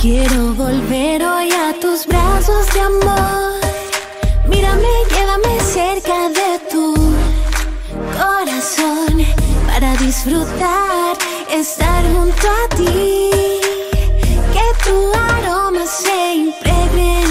Quiero volver hoy a tus brazos de amor. Mírame, llévame cerca de tu corazón para disfrutar estar junto a ti. Que tu aroma se impregne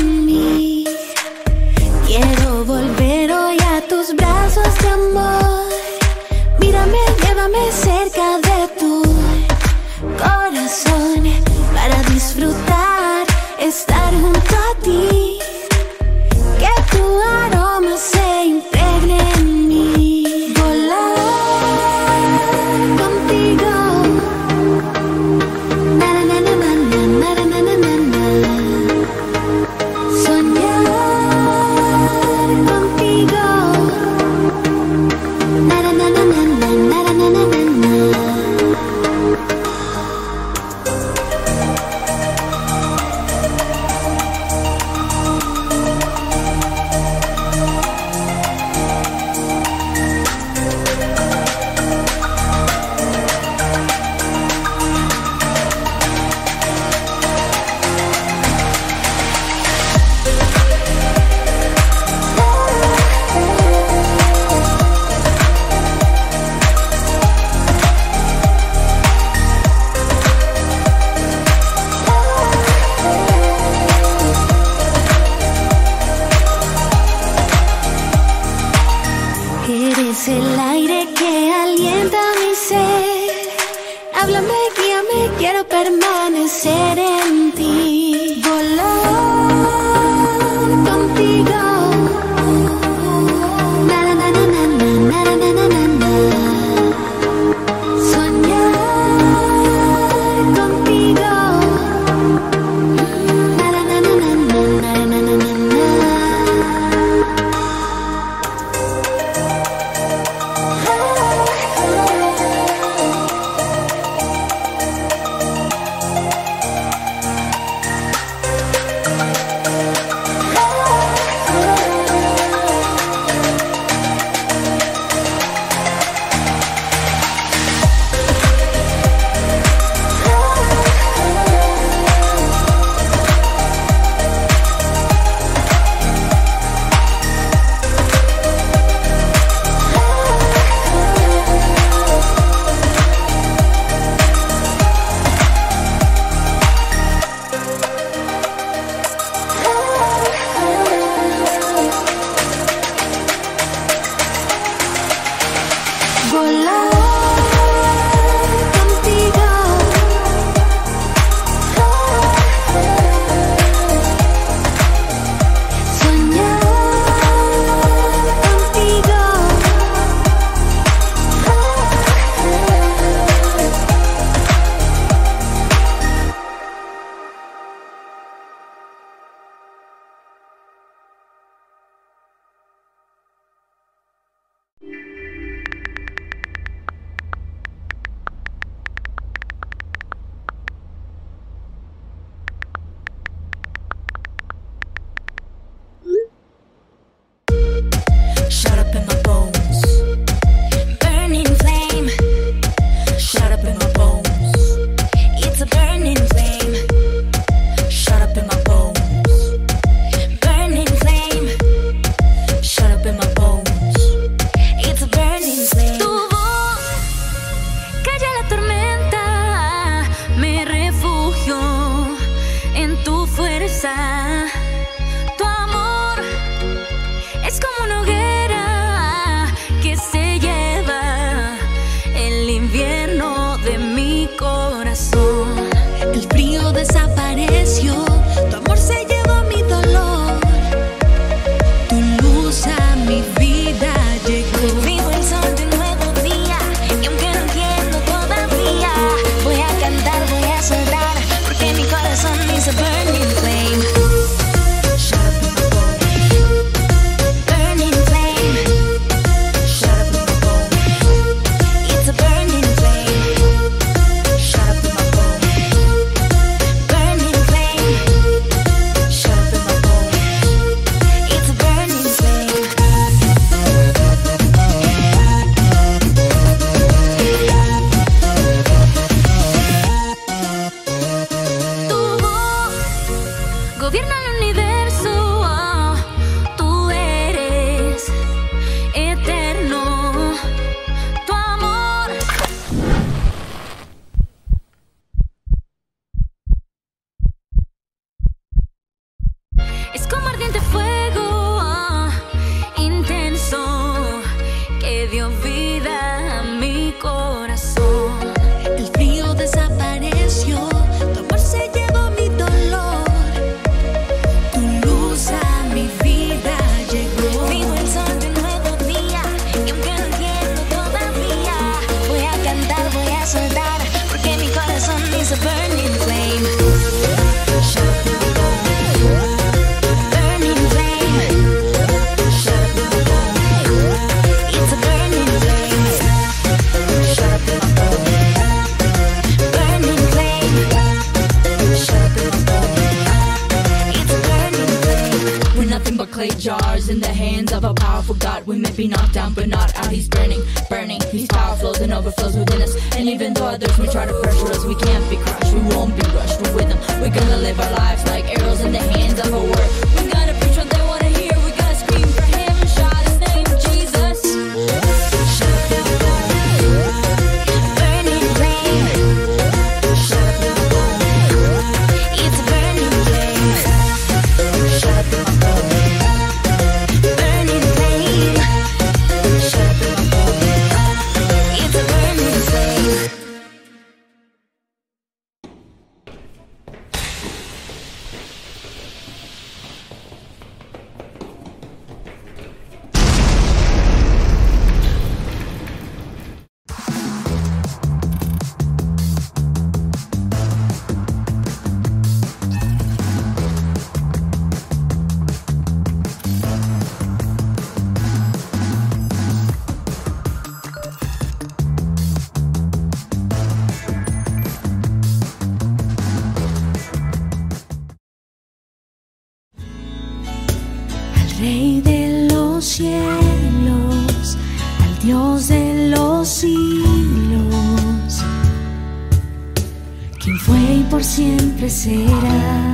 al Dios de los siglos, quien fue y por siempre será.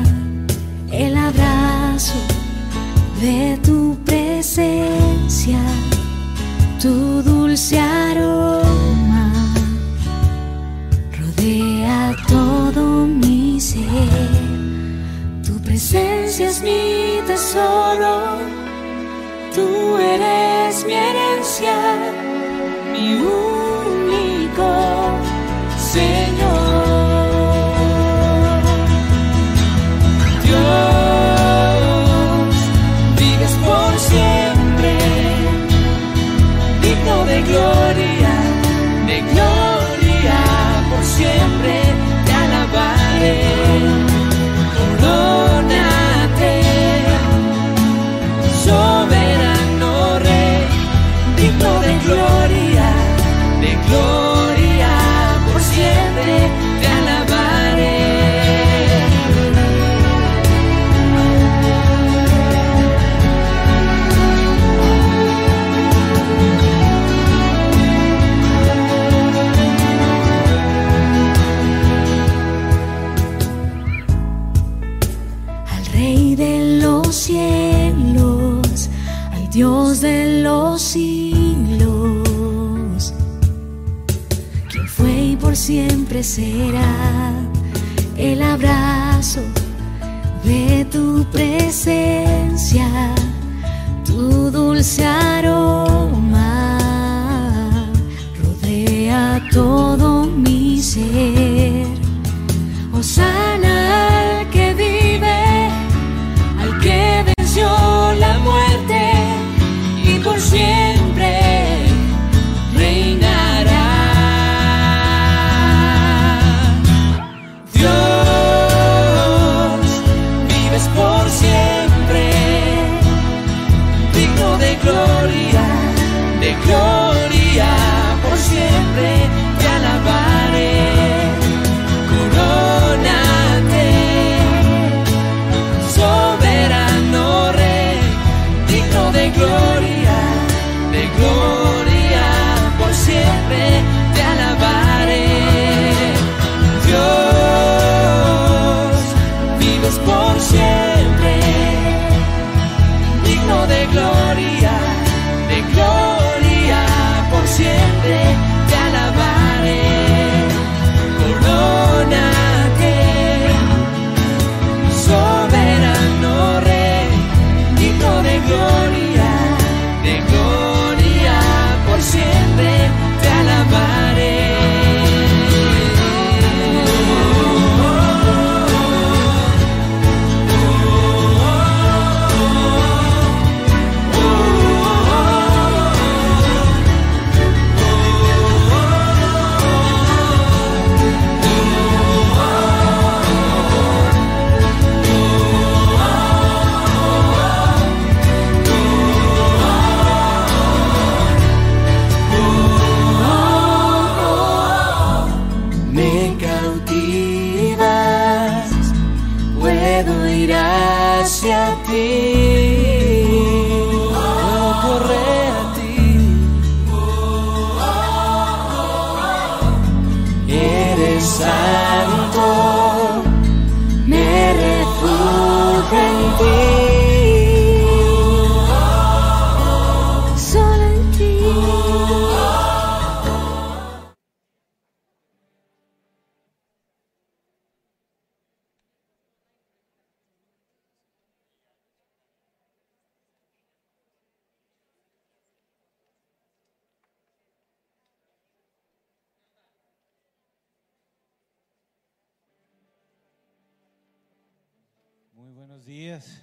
Buenos días.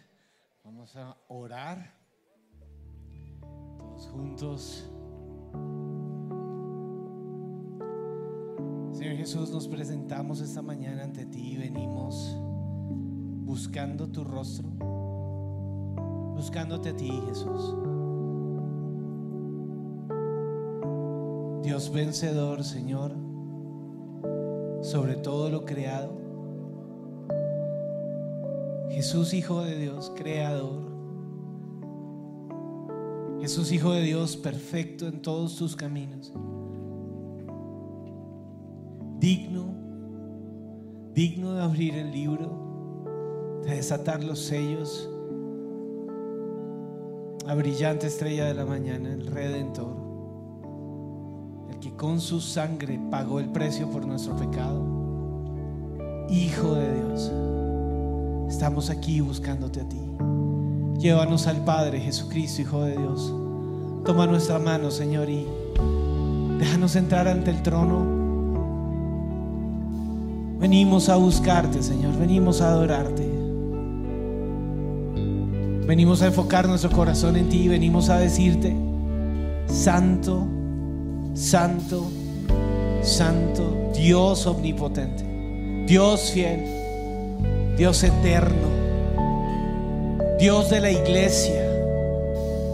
Vamos a orar todos juntos. Señor Jesús, nos presentamos esta mañana ante ti y venimos buscando tu rostro, buscándote a ti, Jesús. Dios vencedor, Señor, sobre todo lo creado. Jesús, Hijo de Dios, creador. Jesús, Hijo de Dios, perfecto en todos tus caminos. Digno, digno de abrir el libro, de desatar los sellos. La brillante estrella de la mañana, el Redentor, el que con su sangre pagó el precio por nuestro pecado. Hijo de Dios. Estamos aquí buscándote a ti. Llévanos al Padre Jesucristo, Hijo de Dios. Toma nuestra mano, Señor, y déjanos entrar ante el trono. Venimos a buscarte, Señor. Venimos a adorarte. Venimos a enfocar nuestro corazón en ti. Venimos a decirte, Santo, Santo, Santo, Dios omnipotente, Dios fiel. Dios eterno, Dios de la iglesia,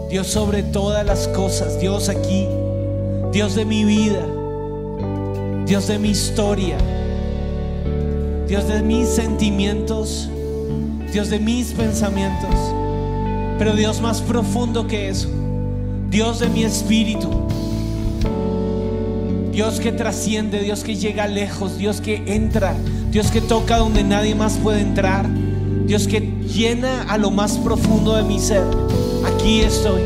Dios sobre todas las cosas, Dios aquí, Dios de mi vida, Dios de mi historia, Dios de mis sentimientos, Dios de mis pensamientos, pero Dios más profundo que eso, Dios de mi espíritu. Dios que trasciende, Dios que llega lejos, Dios que entra, Dios que toca donde nadie más puede entrar, Dios que llena a lo más profundo de mi ser. Aquí estoy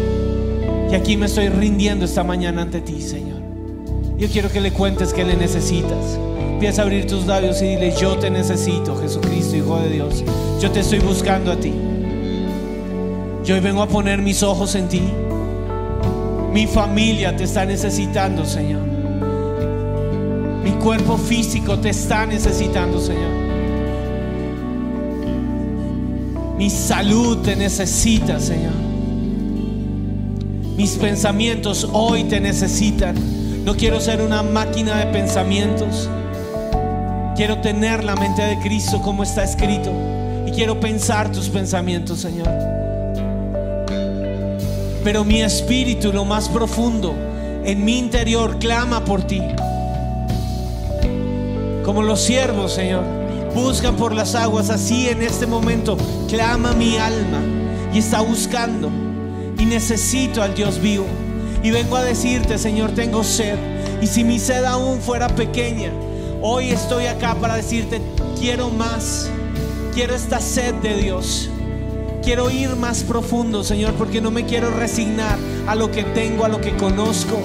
y aquí me estoy rindiendo esta mañana ante ti, Señor. Yo quiero que le cuentes que le necesitas. Empieza a abrir tus labios y dile, yo te necesito, Jesucristo, Hijo de Dios. Yo te estoy buscando a ti. Yo hoy vengo a poner mis ojos en ti. Mi familia te está necesitando, Señor. Mi cuerpo físico te está necesitando, Señor. Mi salud te necesita, Señor. Mis pensamientos hoy te necesitan. No quiero ser una máquina de pensamientos. Quiero tener la mente de Cristo como está escrito. Y quiero pensar tus pensamientos, Señor. Pero mi espíritu, lo más profundo, en mi interior, clama por ti. Como los siervos, Señor, buscan por las aguas, así en este momento clama mi alma y está buscando y necesito al Dios vivo. Y vengo a decirte, Señor, tengo sed. Y si mi sed aún fuera pequeña, hoy estoy acá para decirte, quiero más. Quiero esta sed de Dios. Quiero ir más profundo, Señor, porque no me quiero resignar a lo que tengo, a lo que conozco.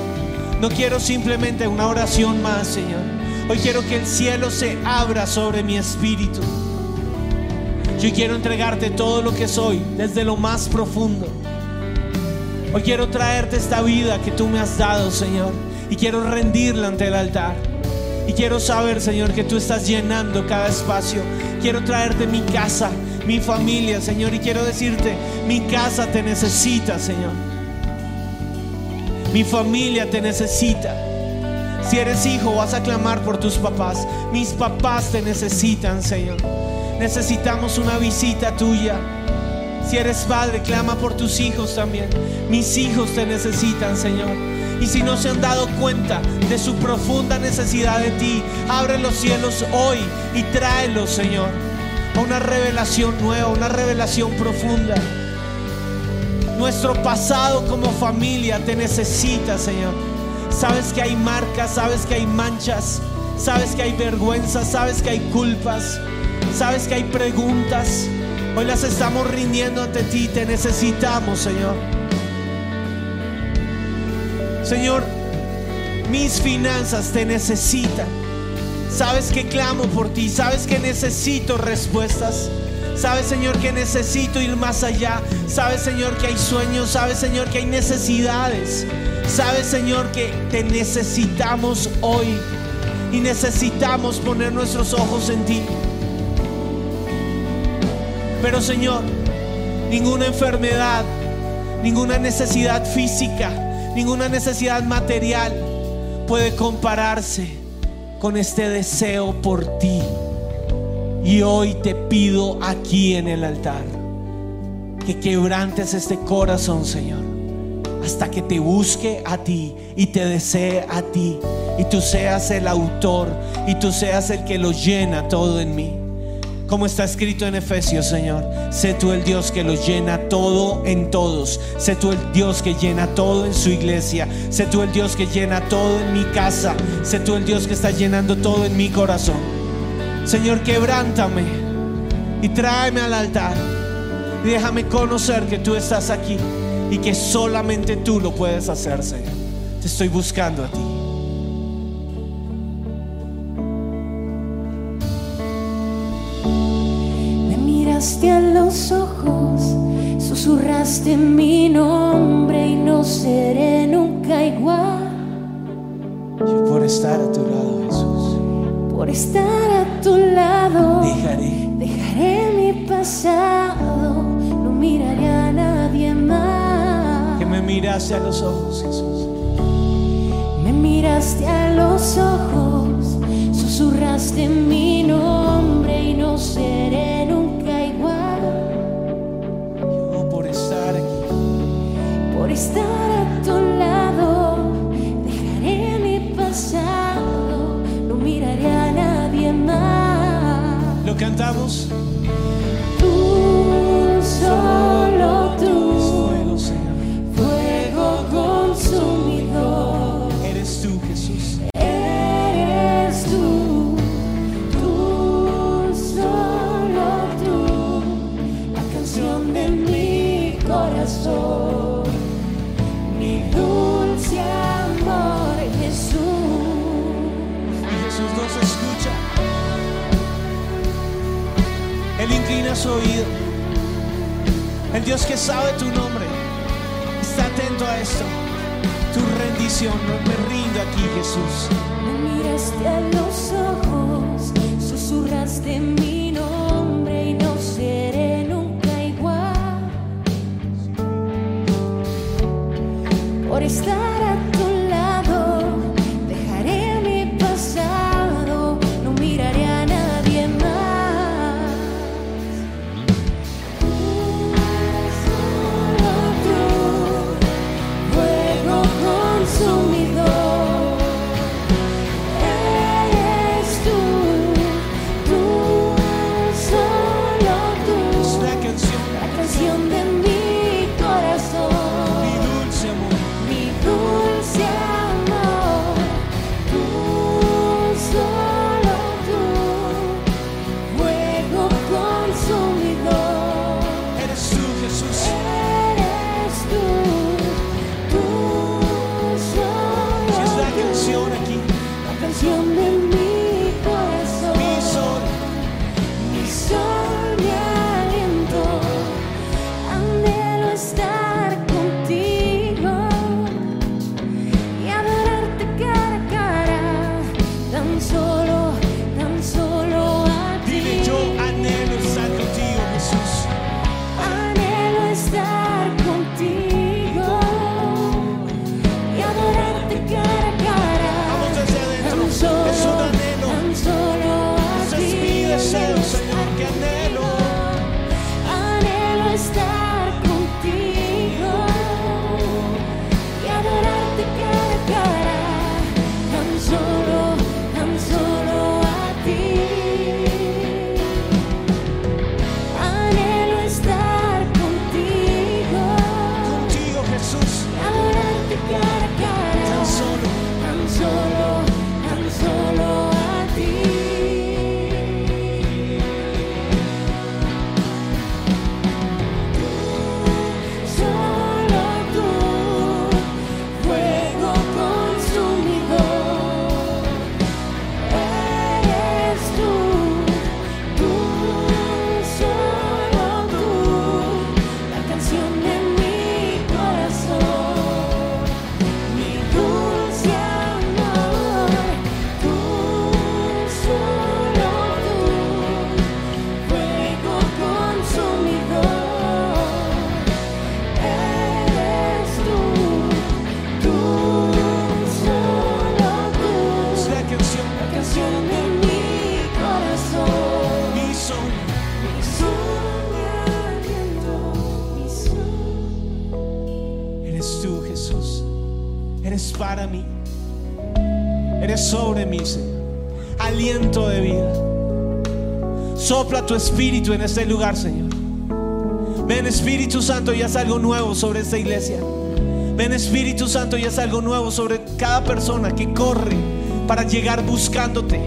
No quiero simplemente una oración más, Señor. Hoy quiero que el cielo se abra sobre mi espíritu. Yo quiero entregarte todo lo que soy desde lo más profundo. Hoy quiero traerte esta vida que tú me has dado, Señor. Y quiero rendirla ante el altar. Y quiero saber, Señor, que tú estás llenando cada espacio. Quiero traerte mi casa, mi familia, Señor. Y quiero decirte, mi casa te necesita, Señor. Mi familia te necesita. Si eres hijo, vas a clamar por tus papás. Mis papás te necesitan, Señor. Necesitamos una visita tuya. Si eres padre, clama por tus hijos también. Mis hijos te necesitan, Señor. Y si no se han dado cuenta de su profunda necesidad de ti, abre los cielos hoy y tráelos, Señor, a una revelación nueva, una revelación profunda. Nuestro pasado como familia te necesita, Señor. Sabes que hay marcas, sabes que hay manchas, sabes que hay vergüenza, sabes que hay culpas, sabes que hay preguntas. Hoy las estamos rindiendo ante ti, te necesitamos, Señor. Señor, mis finanzas te necesitan. Sabes que clamo por ti, sabes que necesito respuestas. Sabes, Señor, que necesito ir más allá. Sabes, Señor, que hay sueños. Sabes, Señor, que hay necesidades. Sabes, Señor, que te necesitamos hoy. Y necesitamos poner nuestros ojos en ti. Pero, Señor, ninguna enfermedad, ninguna necesidad física, ninguna necesidad material puede compararse con este deseo por ti. Y hoy te pido aquí en el altar que quebrantes este corazón, Señor, hasta que te busque a ti y te desee a ti. Y tú seas el autor y tú seas el que lo llena todo en mí. Como está escrito en Efesios, Señor, sé tú el Dios que lo llena todo en todos. Sé tú el Dios que llena todo en su iglesia. Sé tú el Dios que llena todo en mi casa. Sé tú el Dios que está llenando todo en mi corazón. Señor, quebrántame y tráeme al altar. Y déjame conocer que tú estás aquí y que solamente tú lo puedes hacer, Señor. Te estoy buscando a ti. Me miraste a los ojos, susurraste mi nombre y no seré nunca igual Yo por estar a tu lado, Jesús, por estar a tu lado. dejaré Dejaré mi pasado, me miraste a los ojos, Jesús. Me miraste a los ojos, susurraste mi nombre y no seré nunca igual Yo por estar aquí, por estar a tu lado. Dejaré mi pasado, no miraré a nadie más. lo cantamos. Tú, solo Él inclina su oído. El Dios que sabe tu nombre no me rindo aquí, Jesús. Me miraste a los ojos, susurraste mi nombre tu espíritu en este lugar, Señor. Ven Espíritu Santo y haz algo nuevo sobre esta iglesia. Ven Espíritu Santo y haz algo nuevo sobre cada persona que corre para llegar buscándote.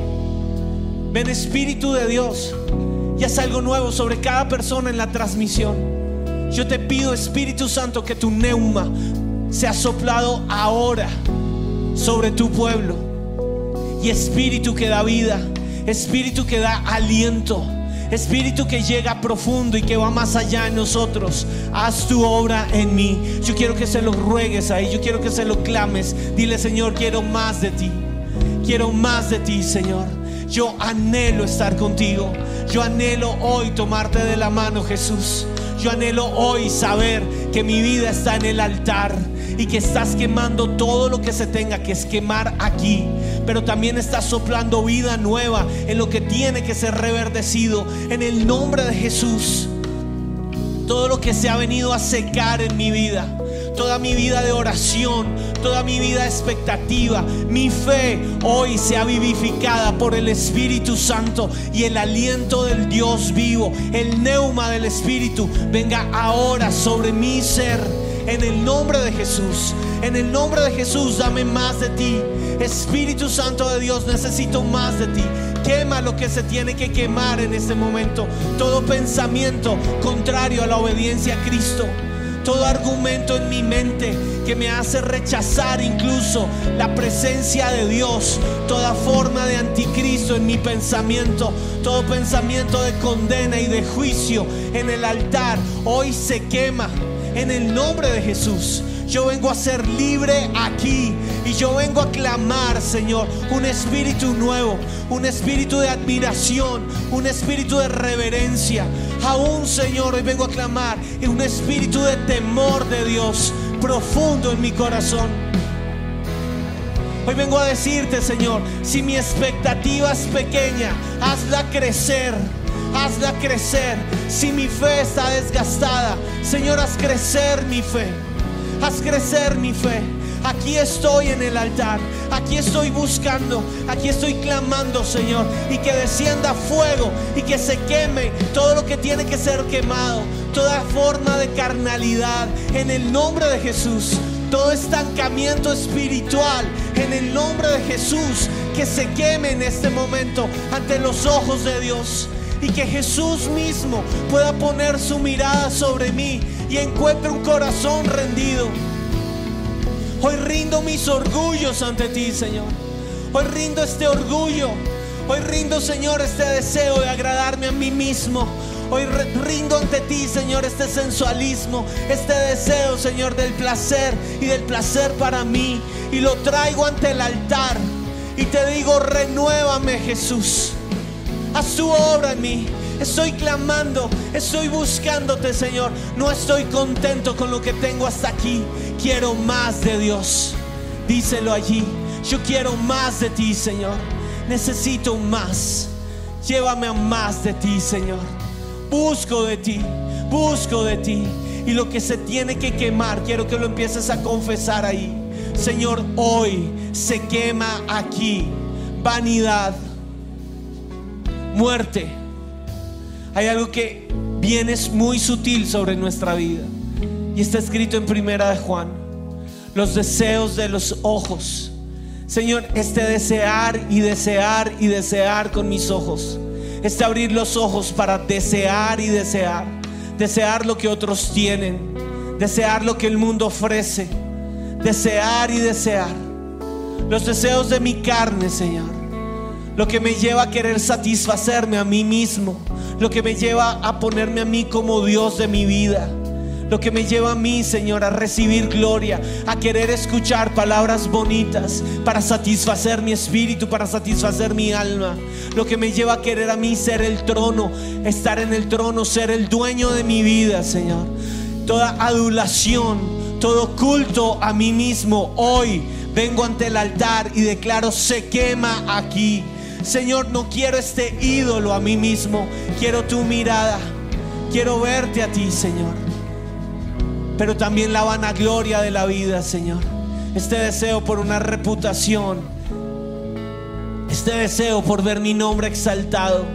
Ven Espíritu de Dios y haz algo nuevo sobre cada persona en la transmisión. Yo te pido Espíritu Santo que tu neuma sea soplado ahora sobre tu pueblo. Y Espíritu que da vida, Espíritu que da aliento. Espíritu que llega profundo y que va más allá de nosotros, haz tu obra en mí. Yo quiero que se lo ruegues ahí, yo quiero que se lo clames. Dile, Señor, quiero más de ti. Quiero más de ti, Señor. Yo anhelo estar contigo. Yo anhelo hoy tomarte de la mano, Jesús. Yo anhelo hoy saber que mi vida está en el altar y que estás quemando todo lo que se tenga que es quemar aquí. Pero también estás soplando vida nueva en lo que tiene que ser reverdecido. En el nombre de Jesús. Todo lo que se ha venido a secar en mi vida toda mi vida de oración, toda mi vida de expectativa, mi fe hoy sea vivificada por el Espíritu Santo y el aliento del Dios vivo, el neuma del Espíritu, venga ahora sobre mi ser. En el nombre de Jesús, en el nombre de Jesús, dame más de ti. Espíritu Santo de Dios, necesito más de ti. Quema lo que se tiene que quemar en este momento. Todo pensamiento contrario a la obediencia a Cristo todo argumento en mi mente que me hace rechazar incluso la presencia de Dios, toda forma de anticristo en mi pensamiento, todo pensamiento de condena y de juicio en el altar, hoy se quema en el nombre de Jesús. Yo vengo a ser libre aquí y yo vengo a clamar, Señor, un espíritu nuevo, un espíritu de admiración, un espíritu de reverencia. Aún, Señor, hoy vengo a clamar un espíritu de temor de Dios profundo en mi corazón. Hoy vengo a decirte, Señor, si mi expectativa es pequeña, hazla crecer hazla crecer. Si mi fe está desgastada, Señor, haz crecer mi fe. Haz crecer mi fe. Aquí estoy en el altar, aquí estoy buscando, aquí estoy clamando, Señor, y que descienda fuego y que se queme todo lo que tiene que ser quemado, toda forma de carnalidad, en el nombre de Jesús, todo estancamiento espiritual, en el nombre de Jesús, que se queme en este momento ante los ojos de Dios y que Jesús mismo pueda poner su mirada sobre mí y encuentre un corazón rendido. Hoy rindo mis orgullos ante ti, Señor. Hoy rindo este orgullo. Hoy rindo, Señor, este deseo de agradarme a mí mismo. Hoy rindo ante ti, Señor, este sensualismo, este deseo, Señor, del placer y del placer para mí. Y lo traigo ante el altar. Y te digo, renuévame, Jesús. Haz tu obra en mí. Estoy clamando, estoy buscándote, Señor. No estoy contento con lo que tengo hasta aquí. Quiero más de Dios. Díselo allí. Yo quiero más de ti, Señor. Necesito más. Llévame a más de ti, Señor. Busco de ti, busco de ti. Y lo que se tiene que quemar, quiero que lo empieces a confesar ahí. Señor, hoy se quema aquí vanidad, muerte. Hay algo que viene muy sutil sobre nuestra vida. Y está escrito en primera de Juan. Los deseos de los ojos. Señor, este desear y desear y desear con mis ojos. Este abrir los ojos para desear y desear. Desear lo que otros tienen. Desear lo que el mundo ofrece. Desear y desear. Los deseos de mi carne, Señor lo que me lleva a querer satisfacerme a mí mismo, lo que me lleva a ponerme a mí como Dios de mi vida. Lo que me lleva a mí, Señor, a recibir gloria, a querer escuchar palabras bonitas para satisfacer mi espíritu, para satisfacer mi alma. Lo que me lleva a querer a mí ser el trono, estar en el trono, ser el dueño de mi vida, Señor. Toda adulación, todo culto a mí mismo, hoy vengo ante el altar y declaro, se quema aquí. Señor, no quiero este ídolo a mí mismo, quiero tu mirada, quiero verte a ti, Señor. Pero también la vanagloria de la vida, Señor. este deseo por una reputación, este deseo por ver mi nombre exaltado,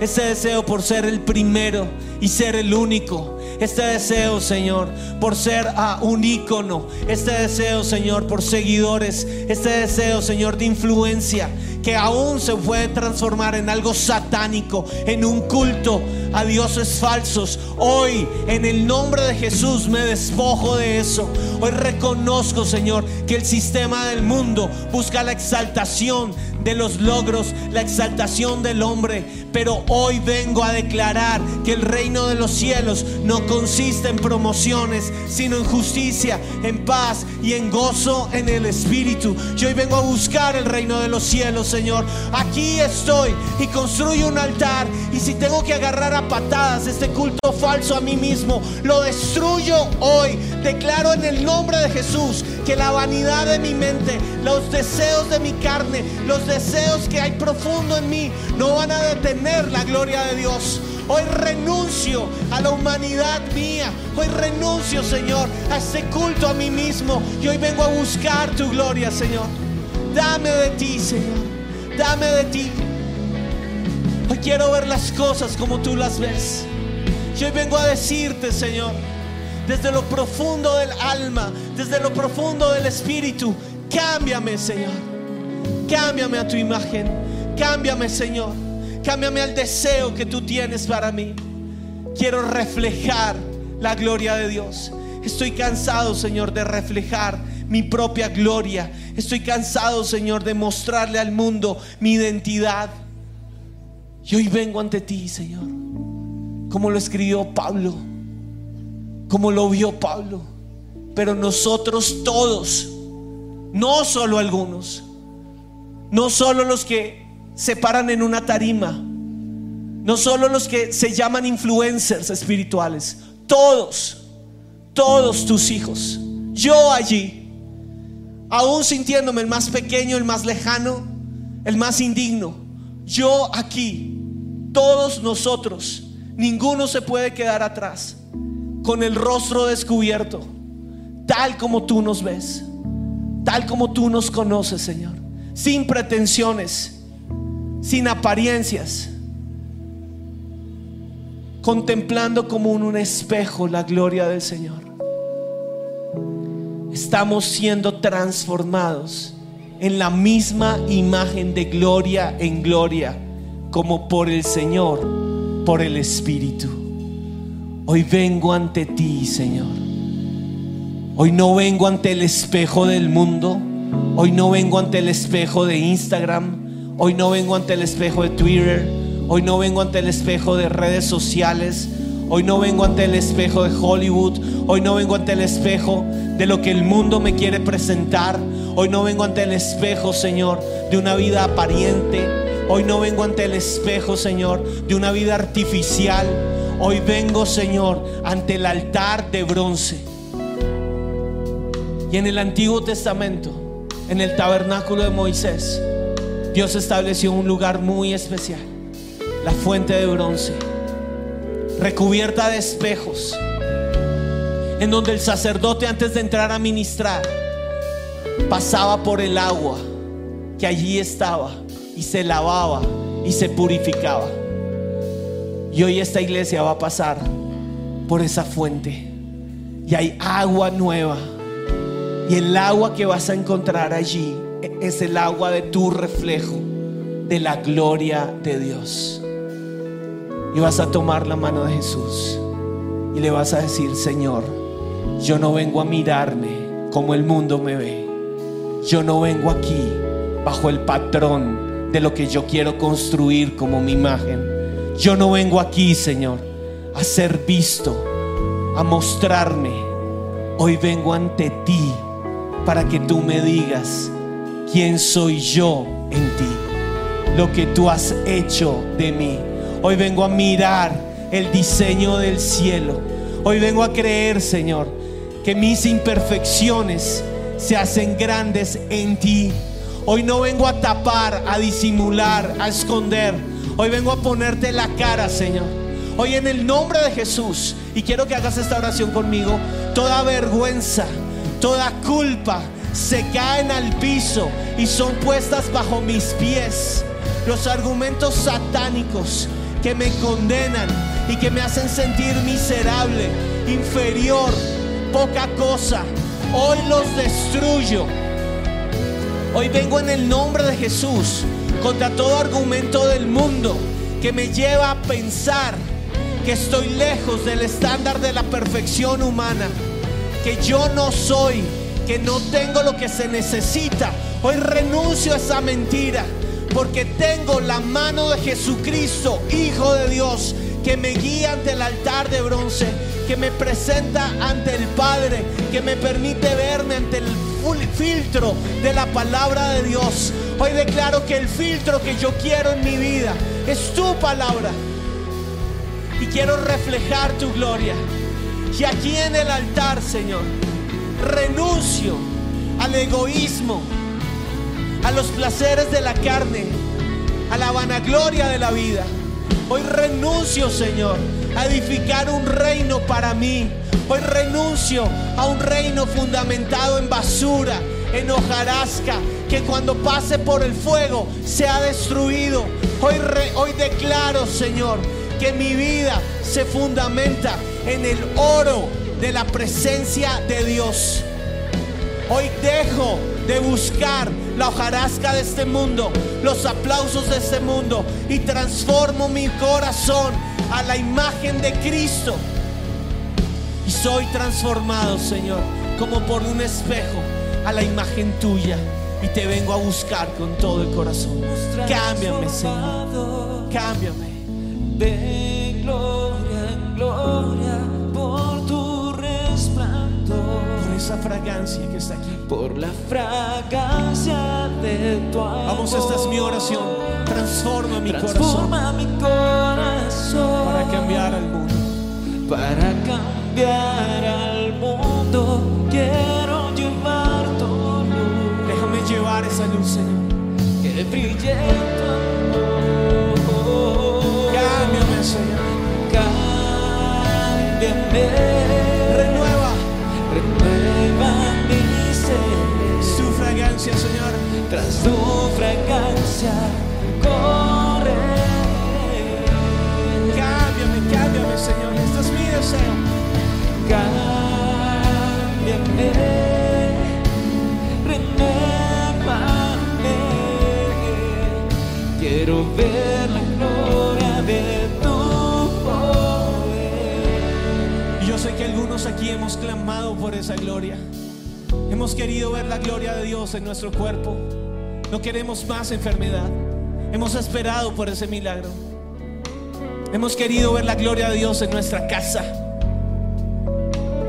este deseo por ser el primero y ser el único. Este deseo, Señor, por ser un ícono. Este deseo, Señor, por seguidores. Este deseo, Señor, de influencia que aún se puede transformar en algo satánico, en un culto a dioses falsos. Hoy, en el nombre de Jesús, me despojo de eso. Hoy reconozco, Señor, que el sistema del mundo busca la exaltación de los logros, la exaltación del hombre. Pero hoy vengo a declarar que el reino de los cielos no consiste en promociones, sino en justicia, en paz y en gozo en el Espíritu. Yo hoy vengo a buscar el reino de los cielos, Señor. Aquí estoy y construyo un altar. Y si tengo que agarrar a patadas este culto falso a mí mismo, lo destruyo hoy. Declaro en el nombre de Jesús que la vanidad de mi mente, los deseos de mi carne, los deseos que hay profundo en mí, no van a detener la gloria de Dios. Hoy renuncio a la humanidad mía. Hoy renuncio, Señor, a este culto a mí mismo. Y hoy vengo a buscar tu gloria, Señor. Dame de ti, Señor. Dame de ti. Hoy quiero ver las cosas como tú las ves. Y hoy vengo a decirte, Señor, desde lo profundo del alma, desde lo profundo del espíritu, cámbiame, Señor. Cámbiame a tu imagen. Cámbiame, Señor. Cámbiame al deseo que tú tienes para mí. Quiero reflejar la gloria de Dios. Estoy cansado, Señor, de reflejar mi propia gloria. Estoy cansado, Señor, de mostrarle al mundo mi identidad. Y hoy vengo ante ti, Señor, como lo escribió Pablo, como lo vio Pablo. Pero nosotros todos, no solo algunos, no solo los que se paran en una tarima, no solo los que se llaman influencers espirituales, todos, todos tus hijos, yo allí, aún sintiéndome el más pequeño, el más lejano, el más indigno, yo aquí, todos nosotros, ninguno se puede quedar atrás, con el rostro descubierto, tal como tú nos ves, tal como tú nos conoces, Señor, sin pretensiones, sin apariencias, contemplando como en un espejo la gloria del Señor. Estamos siendo transformados en la misma imagen de gloria en gloria, como por el Señor, por el Espíritu. Hoy vengo ante ti, Señor. Hoy no vengo ante el espejo del mundo. Hoy no vengo ante el espejo de Instagram. Hoy no vengo ante el espejo de Twitter. Hoy no vengo ante el espejo de redes sociales. Hoy no vengo ante el espejo de Hollywood. Hoy no vengo ante el espejo de lo que el mundo me quiere presentar. Hoy no vengo ante el espejo, Señor, de una vida aparente. Hoy no vengo ante el espejo, Señor, de una vida artificial. Hoy vengo, Señor, ante el altar de bronce. Y en el Antiguo Testamento, en el tabernáculo de Moisés, Dios estableció un lugar muy especial, la fuente de bronce, recubierta de espejos, en donde el sacerdote antes de entrar a ministrar pasaba por el agua que allí estaba y se lavaba y se purificaba. Y hoy esta iglesia va a pasar por esa fuente y hay agua nueva. Y el agua que vas a encontrar allí es el agua de tu reflejo, de la gloria de Dios. Y vas a tomar la mano de Jesús y le vas a decir, Señor, yo no vengo a mirarme como el mundo me ve. Yo no vengo aquí bajo el patrón de lo que yo quiero construir como mi imagen. Yo no vengo aquí, Señor, a ser visto, a mostrarme. Hoy vengo ante ti para que tú me digas quién soy yo en ti, lo que tú has hecho de mí. Hoy vengo a mirar el diseño del cielo. Hoy vengo a creer, Señor, que mis imperfecciones se hacen grandes en ti. Hoy no vengo a tapar, a disimular, a esconder. Hoy vengo a ponerte la cara, Señor. Hoy en el nombre de Jesús, y quiero que hagas esta oración conmigo, toda vergüenza, toda culpa, se caen al piso y son puestas bajo mis pies. Los argumentos satánicos que me condenan y que me hacen sentir miserable, inferior, poca cosa, hoy los destruyo. Hoy vengo en el nombre de Jesús contra todo argumento del mundo que me lleva a pensar que estoy lejos del estándar de la perfección humana, que yo no soy, que no tengo lo que se necesita. Hoy renuncio a esa mentira porque tengo la mano de Jesucristo, Hijo de Dios, que me guía ante el altar de bronce, que me presenta ante el Padre, que me permite verme ante el filtro de la palabra de Dios. Hoy declaro que el filtro que yo quiero en mi vida es tu palabra. Y quiero reflejar tu gloria. Y aquí en el altar, Señor, renuncio al egoísmo, a los placeres de la carne, a la vanagloria de la vida. Hoy renuncio, Señor, a edificar un reino para mí. Hoy renuncio a un reino fundamentado en basura, en hojarasca, que cuando pase por el fuego sea destruido. Hoy, hoy declaro, Señor, que mi vida se fundamenta en el oro de la presencia de Dios. Hoy dejo de buscar la hojarasca de este mundo, los aplausos de este mundo y transformo mi corazón a la imagen de Cristo. Y soy transformado, Señor, como por un espejo a la imagen tuya. Y te vengo a buscar con todo el corazón. Cámbiame, Señor. Cámbiame. De gloria en gloria fragancia que está aquí. Por la fragancia de tu amor. Vamos, esta es mi oración. Transforma mi Transforma corazón. mi corazón. Para cambiar al mundo. Para cambiar al mundo. Quiero llevar tu luz. Déjame llevar esa luz, Señor. Que brille tu amor. Cámbiame, Señor. Cámbiame. Señor. Tras tu fragancia corre. Cámbiame, cámbiame, Señor. Este es mi deseo. Cámbiame. Renuévame. Quiero ver la gloria de tu poder. Yo sé que algunos aquí hemos clamado por esa gloria. Hemos querido ver la gloria de Dios en nuestro cuerpo. No queremos más enfermedad. Hemos esperado por ese milagro. Hemos querido ver la gloria de Dios en nuestra casa.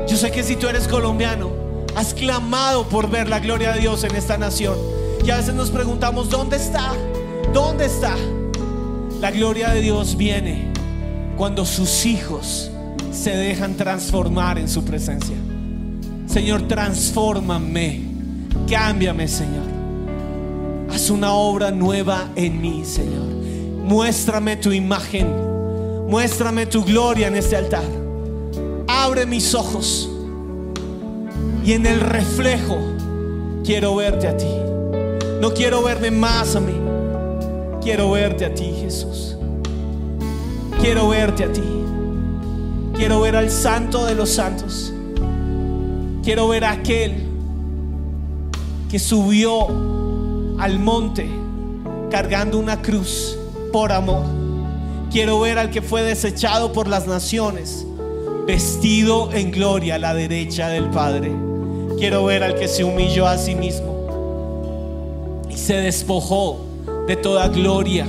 Yo sé que si tú eres colombiano, has clamado por ver la gloria de Dios en esta nación. Y a veces nos preguntamos, ¿dónde está? ¿Dónde está? La gloria de Dios viene cuando sus hijos se dejan transformar en su presencia. Señor, transfórmame, cámbiame, Señor. Haz una obra nueva en mí, Señor. Muéstrame tu imagen, muéstrame tu gloria en este altar. Abre mis ojos y en el reflejo quiero verte a ti. No quiero verme más a mí, quiero verte a ti, Jesús. Quiero verte a ti. Quiero ver al santo de los santos. Quiero ver a aquel que subió al monte cargando una cruz por amor. Quiero ver al que fue desechado por las naciones, vestido en gloria a la derecha del Padre. Quiero ver al que se humilló a sí mismo y se despojó de toda gloria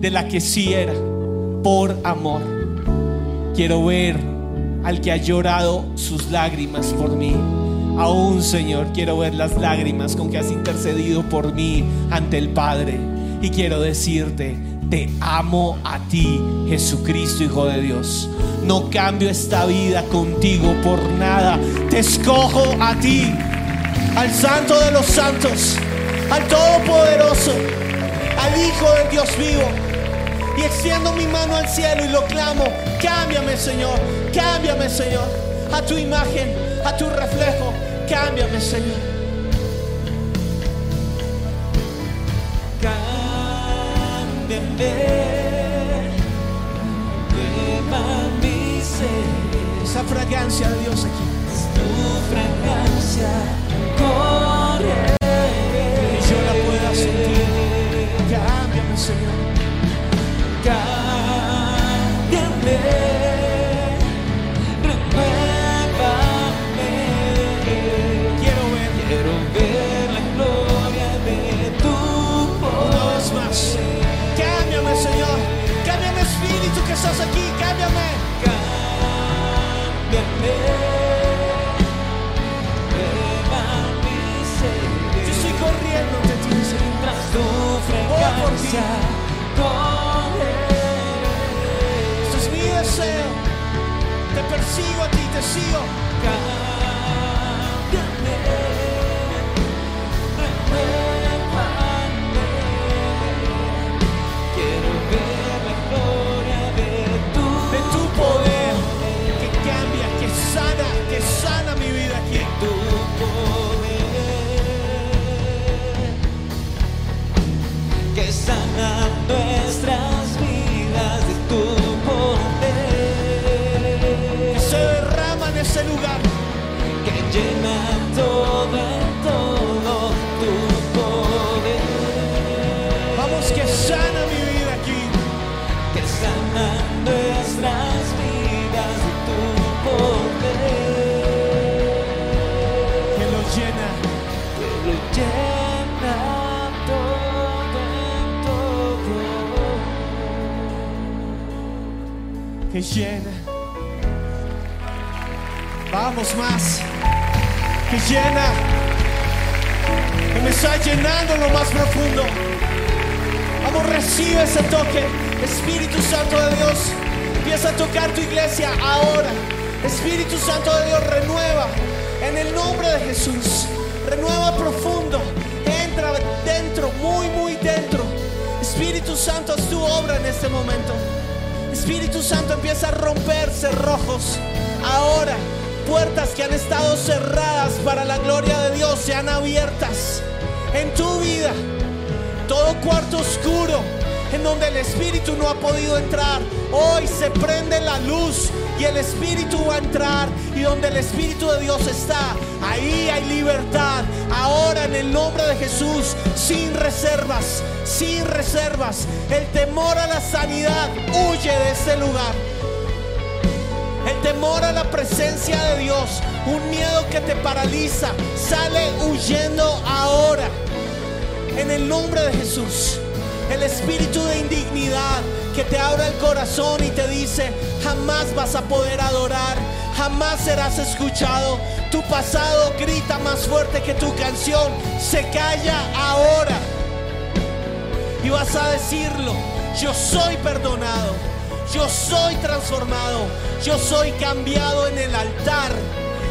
de la que sí era por amor. Quiero ver al que ha llorado sus lágrimas por mí. Aún, Señor, quiero ver las lágrimas con que has intercedido por mí ante el Padre. Y quiero decirte, te amo a ti, Jesucristo, Hijo de Dios. No cambio esta vida contigo por nada. Te escojo a ti, al Santo de los Santos, al Todopoderoso, al Hijo del Dios vivo y extiendo mi mano al cielo y lo clamo. Cámbiame, Señor, cámbiame, Señor, a tu imagen, a tu reflejo. Cámbiame, Señor. Cámbiame, quema mi ser. Esa fragancia de Dios aquí. Es tu fragancia. En donde el Espíritu no ha podido entrar, hoy se prende la luz y el Espíritu va a entrar. Y donde el Espíritu de Dios está, ahí hay libertad. Ahora en el nombre de Jesús, sin reservas, sin reservas. El temor a la sanidad huye de ese lugar. El temor a la presencia de Dios, un miedo que te paraliza, sale huyendo ahora. En el nombre de Jesús, el espíritu de indignidad que te abra el corazón y te dice, jamás vas a poder adorar, jamás serás escuchado. Tu pasado grita más fuerte que tu canción, se calla ahora. Y vas a decirlo, yo soy perdonado, yo soy transformado, yo soy cambiado en el altar.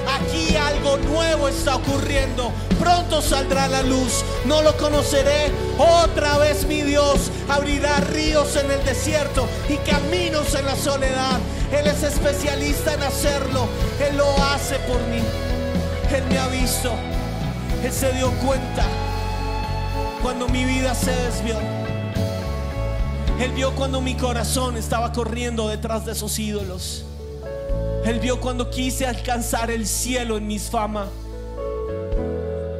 Aquí algo nuevo está ocurriendo. Pronto saldrá la luz. No lo conoceré. Otra vez mi Dios abrirá ríos en el desierto y caminos en la soledad. Él es especialista en hacerlo. Él lo hace por mí. Él me ha visto. Él se dio cuenta cuando mi vida se desvió. Él vio cuando mi corazón estaba corriendo detrás de esos ídolos. Él vio cuando quise alcanzar el cielo en mis fama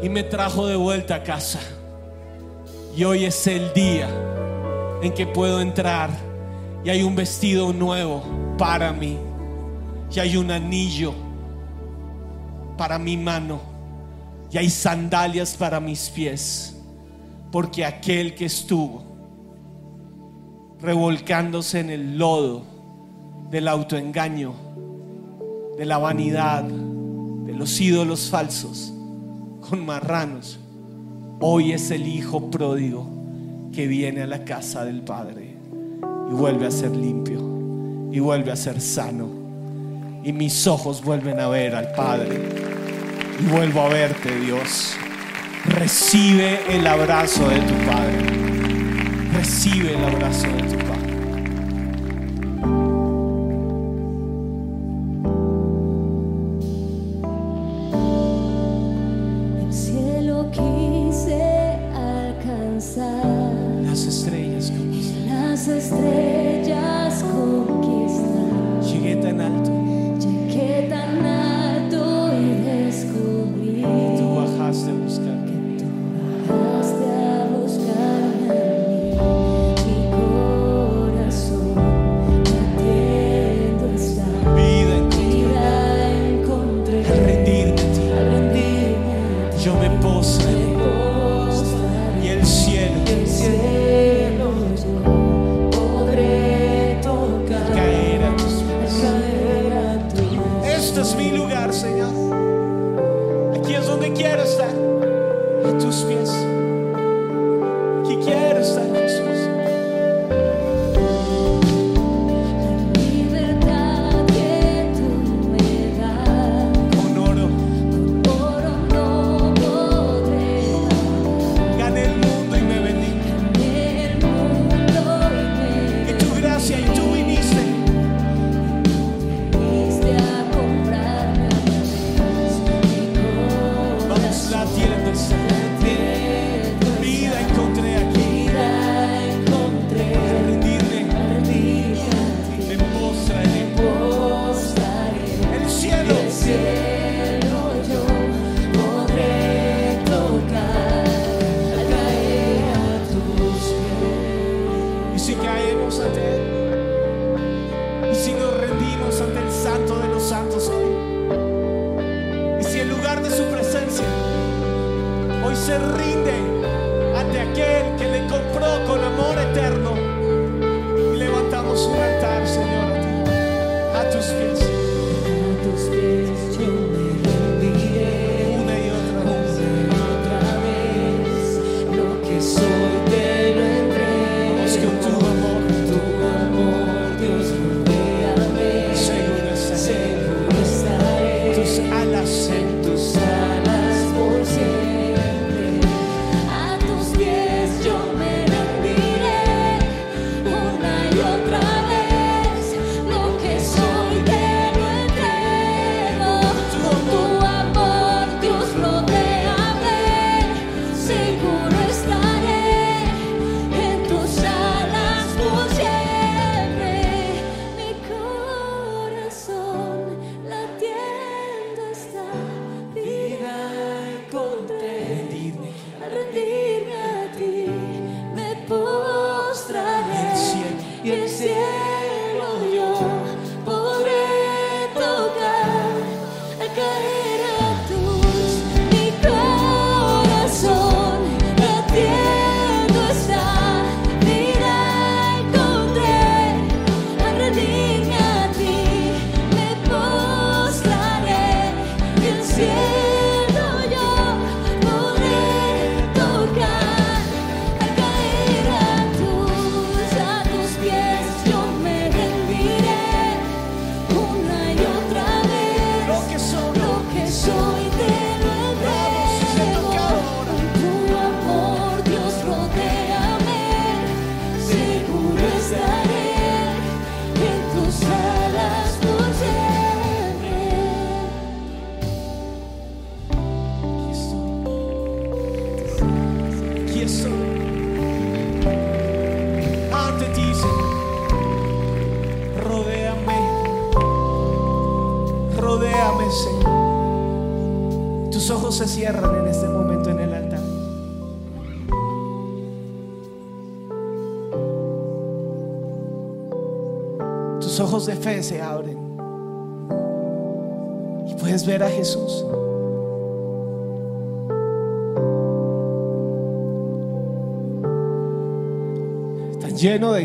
y me trajo de vuelta a casa. Y hoy es el día en que puedo entrar y hay un vestido nuevo para mí. Y hay un anillo para mi mano. Y hay sandalias para mis pies. Porque aquel que estuvo revolcándose en el lodo del autoengaño, de la vanidad, de los ídolos falsos, con marranos, hoy es el hijo pródigo que viene a la casa del Padre y vuelve a ser limpio y vuelve a ser sano. Y mis ojos vuelven a ver al Padre y vuelvo a verte, Dios. Recibe el abrazo de tu Padre. Recibe el abrazo de tu Padre.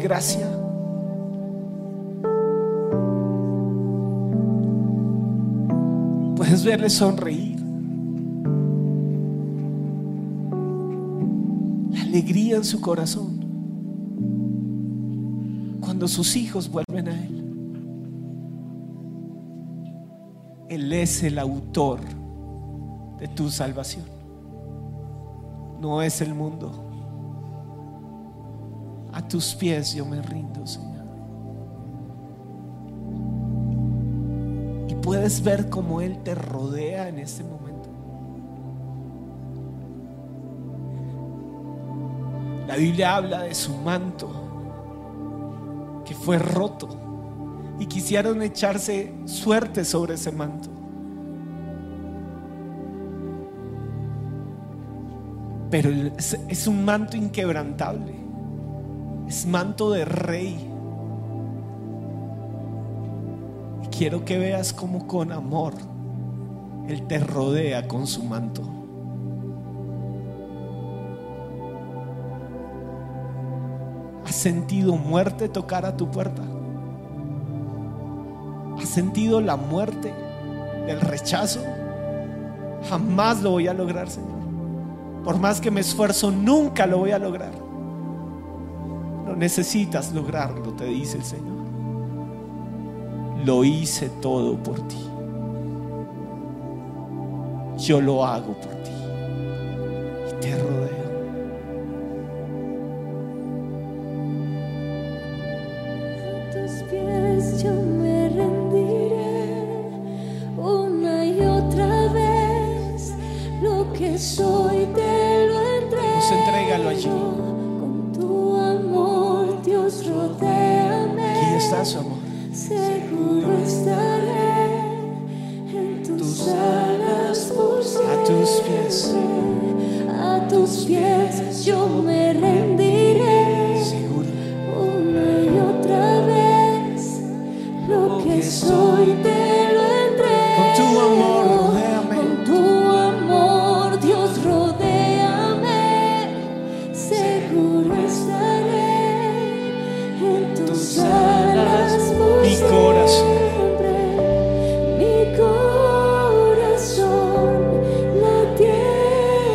gracia. Puedes verle sonreír. La alegría en su corazón. Cuando sus hijos vuelven a Él. Él es el autor de tu salvación. No es el mundo. A tus pies yo me rindo, Señor. Y puedes ver cómo Él te rodea en este momento. La Biblia habla de su manto que fue roto y quisieron echarse suerte sobre ese manto. Pero es un manto inquebrantable es manto de rey. Y quiero que veas cómo con amor Él te rodea con su manto. ¿Has sentido muerte tocar a tu puerta? ¿Has sentido la muerte del rechazo? Jamás lo voy a lograr, Señor. Por más que me esfuerzo, nunca lo voy a lograr. Necesitas lograrlo, te dice el Señor. Lo hice todo por ti. Yo lo hago por ti.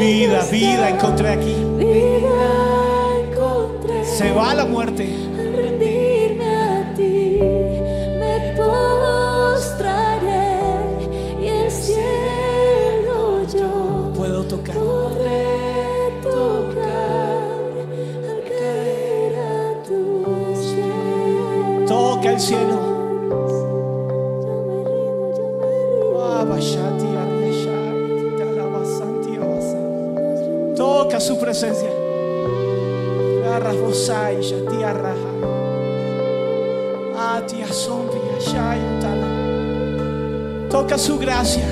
Vida, vida encontré aquí. Vida encontré. Se va la muerte. Al rendirme a ti, me postraré y el cielo yo Puedo tocar. podré tocar al caer a tus pies. Toca el cielo. Arrabosai, Shati, Arraja. Ati, Asombi, Ashai, Utala. Toca su gracia.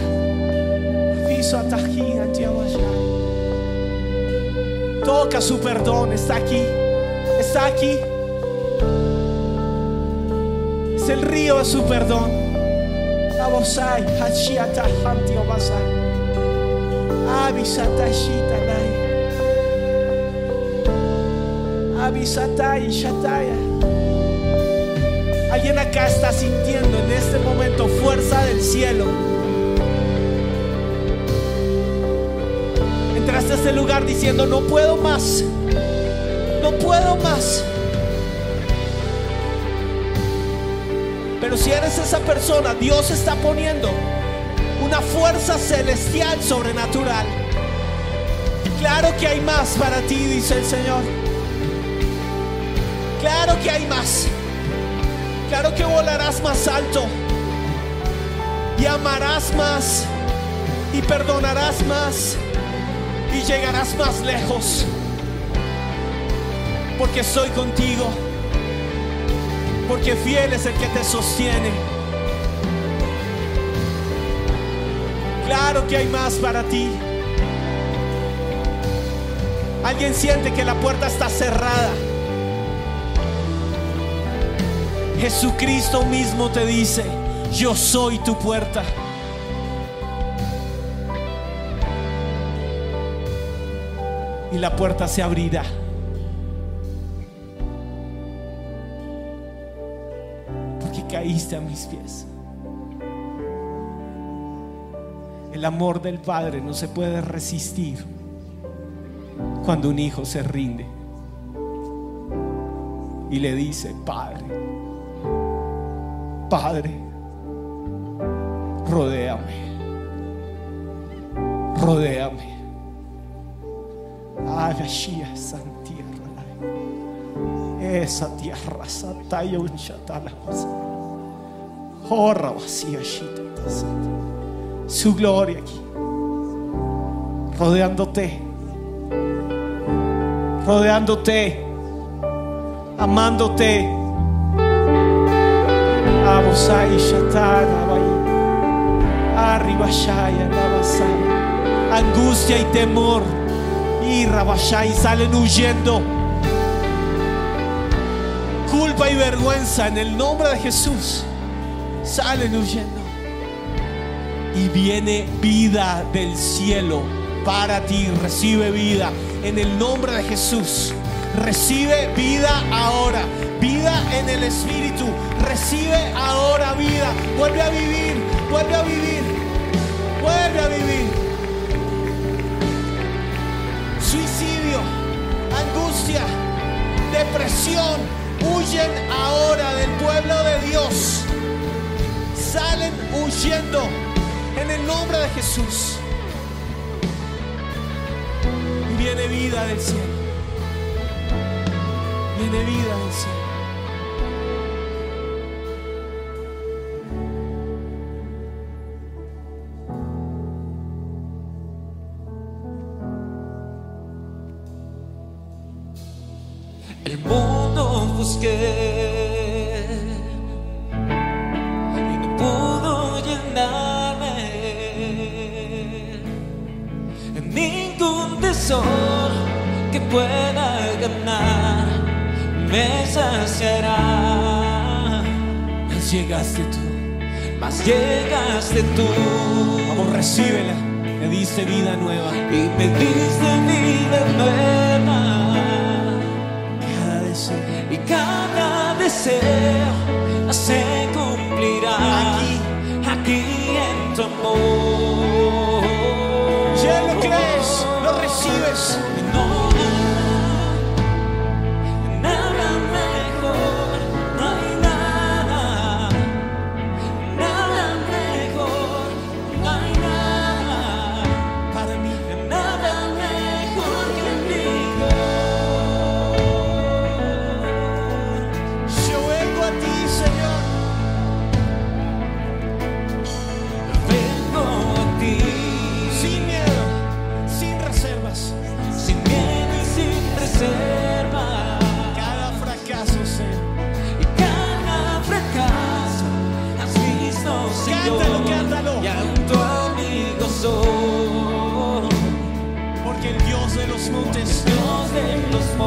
Viso atají, Anti, Abashai. Toca su perdón. Está aquí. Está aquí. Es el río de su perdón. Abosai, Hachiata, Hanti, Obasai. Alguien acá está sintiendo en este momento fuerza del cielo. Entraste a este lugar diciendo, no puedo más. No puedo más. Pero si eres esa persona, Dios está poniendo una fuerza celestial sobrenatural. Claro que hay más para ti, dice el Señor. Claro que hay más. Claro que volarás más alto. Y amarás más. Y perdonarás más. Y llegarás más lejos. Porque estoy contigo. Porque fiel es el que te sostiene. Claro que hay más para ti. Alguien siente que la puerta está cerrada. Jesucristo mismo te dice, yo soy tu puerta. Y la puerta se abrirá. Porque caíste a mis pies. El amor del Padre no se puede resistir cuando un hijo se rinde y le dice, Padre, Padre, rodéame, rodéame. Haga Shia San tierra, esa tierra sataya un chatala Horra vacía. Su gloria aquí, rodeándote, rodeándote, amándote Arriba. Angustia y temor. Y Rabashai salen huyendo. Culpa y vergüenza en el nombre de Jesús. Salen huyendo. Y viene vida del cielo para ti. Recibe vida en el nombre de Jesús. Recibe vida ahora. Vida en el Espíritu. Recibe ahora vida. Vuelve a vivir. Vuelve a vivir. Vuelve a vivir. Suicidio. Angustia. Depresión. Huyen ahora del pueblo de Dios. Salen huyendo en el nombre de Jesús. Y viene vida del cielo. Viene vida del cielo. Busqué y no pudo llenarme. Ningún tesoro que pueda ganar me saciará. Mas llegaste tú. Mas llegaste tú Vamos, recíbela. Me diste vida nueva. y me diste vida nueva. Cada deseo. se cumplirá Aquí. aquí en tu amor. Dios de los montes Dios de los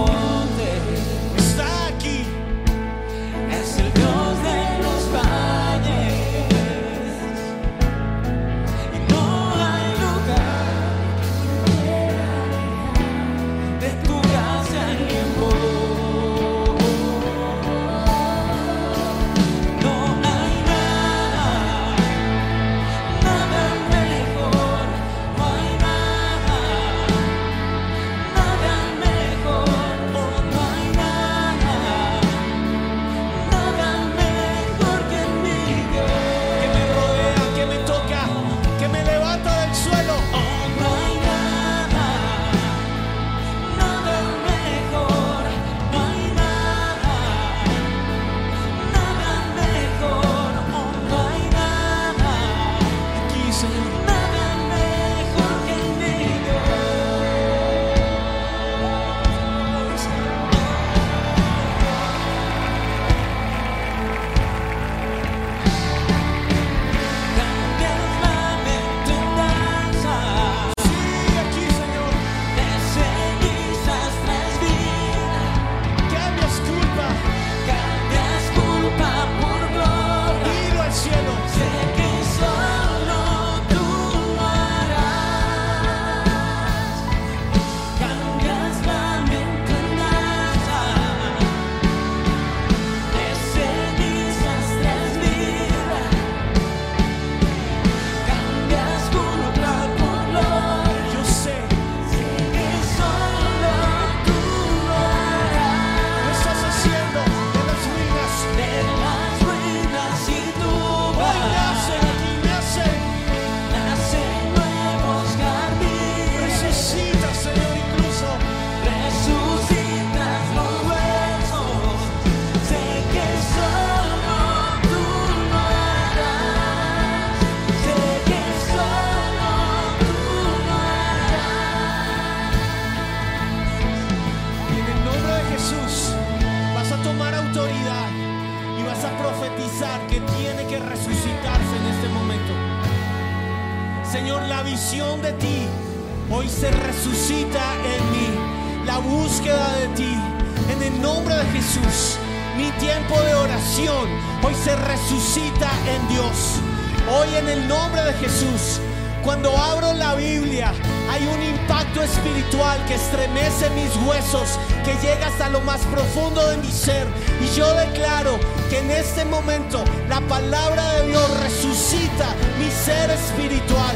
este momento la palabra de Dios resucita mi ser espiritual.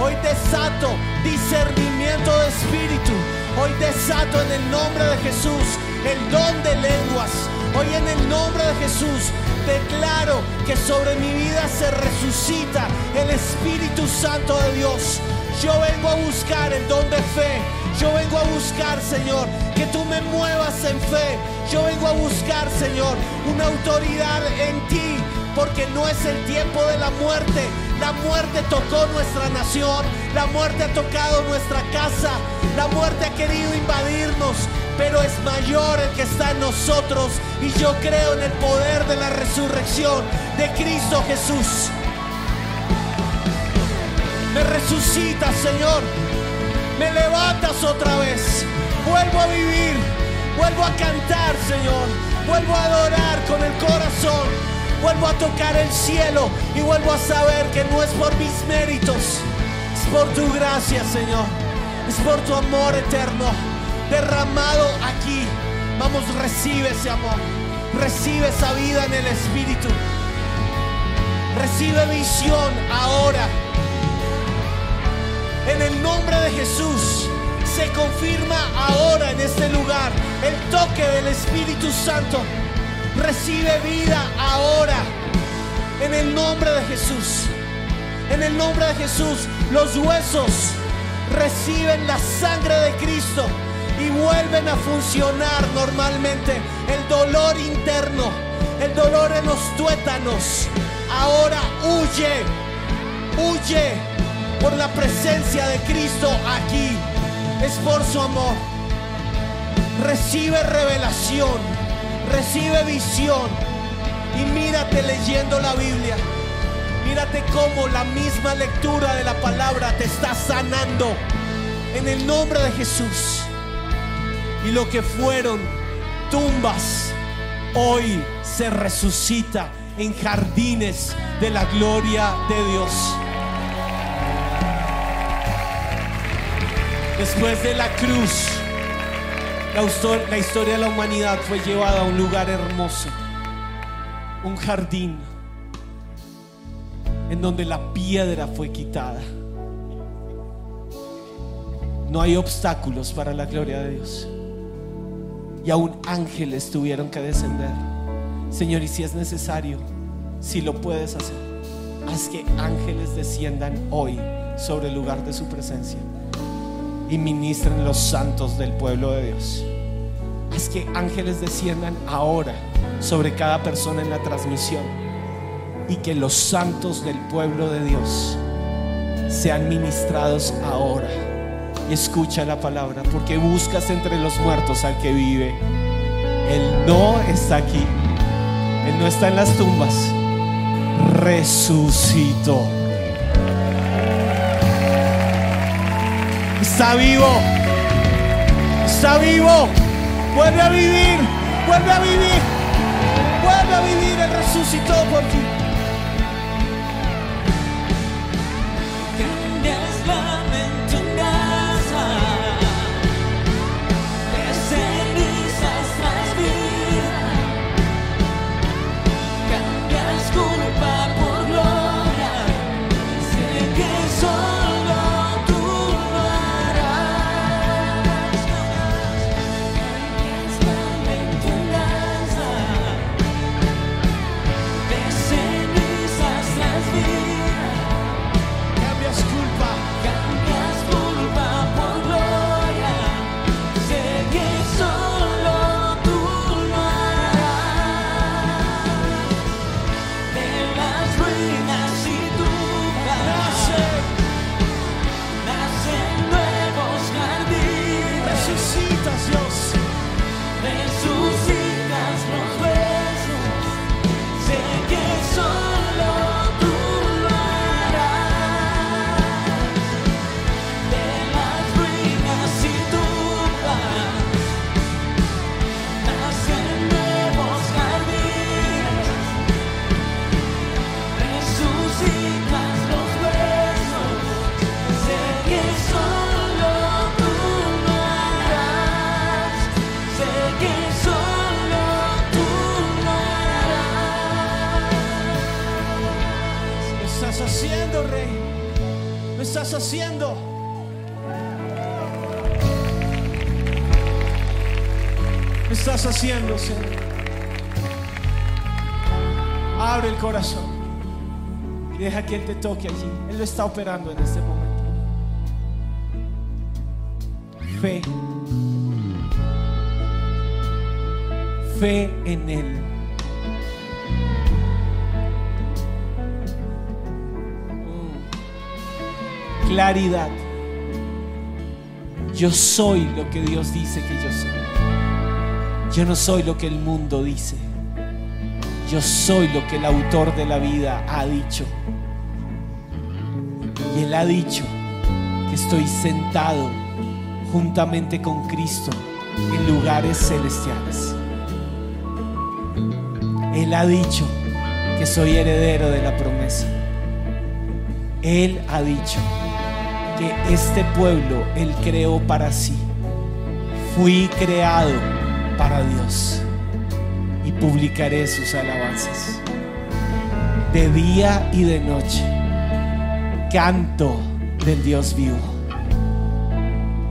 Hoy desato discernimiento de espíritu. Hoy desato en el nombre de Jesús el don de lenguas. Hoy en el nombre de Jesús declaro que sobre mi vida se resucita el Espíritu Santo de Dios. Yo vengo a buscar el don de fe. Yo vengo a buscar, Señor, que tú me muevas en fe. Yo vengo a buscar, Señor, una autoridad en ti, porque no es el tiempo de la muerte. La muerte tocó nuestra nación, la muerte ha tocado nuestra casa, la muerte ha querido invadirnos, pero es mayor el que está en nosotros. Y yo creo en el poder de la resurrección de Cristo Jesús. Me resucitas, Señor. Me levantas otra vez. Vuelvo a vivir. Vuelvo a cantar, Señor. Vuelvo a adorar con el corazón. Vuelvo a tocar el cielo y vuelvo a saber que no es por mis méritos. Es por tu gracia, Señor. Es por tu amor eterno derramado aquí. Vamos, recibe ese amor. Recibe esa vida en el Espíritu. Recibe visión ahora. En el nombre de Jesús se confirma ahora en este lugar el toque del Espíritu Santo. Recibe vida ahora. En el nombre de Jesús. En el nombre de Jesús los huesos reciben la sangre de Cristo y vuelven a funcionar normalmente. El dolor interno, el dolor en los tuétanos, ahora huye, huye por la presencia de Cristo aquí. Es por su amor. Recibe revelación, recibe visión y mírate leyendo la Biblia. Mírate cómo la misma lectura de la palabra te está sanando en el nombre de Jesús. Y lo que fueron tumbas, hoy se resucita en jardines de la gloria de Dios. Después de la cruz, la, histo- la historia de la humanidad fue llevada a un lugar hermoso, un jardín en donde la piedra fue quitada. No hay obstáculos para la gloria de Dios. Y aún ángeles tuvieron que descender. Señor, y si es necesario, si lo puedes hacer, haz que ángeles desciendan hoy sobre el lugar de su presencia y ministren los santos del pueblo de Dios. Haz que ángeles desciendan ahora sobre cada persona en la transmisión y que los santos del pueblo de Dios sean ministrados ahora. Escucha la palabra, porque buscas entre los muertos al que vive. Él no está aquí, Él no está en las tumbas, resucitó. Está vivo, está vivo, vuelve a vivir, vuelve a vivir, vuelve a vivir, Él resucitó por ti. Estás haciendo. Lo estás haciendo, Señor. Abre el corazón. Y deja que Él te toque allí. Él lo está operando en este momento. Fe. Fe en Él. Claridad. Yo soy lo que Dios dice que yo soy. Yo no soy lo que el mundo dice. Yo soy lo que el autor de la vida ha dicho. Y Él ha dicho que estoy sentado juntamente con Cristo en lugares celestiales. Él ha dicho que soy heredero de la promesa. Él ha dicho que este pueblo Él creó para sí. Fui creado para Dios y publicaré sus alabanzas. De día y de noche, canto del Dios vivo.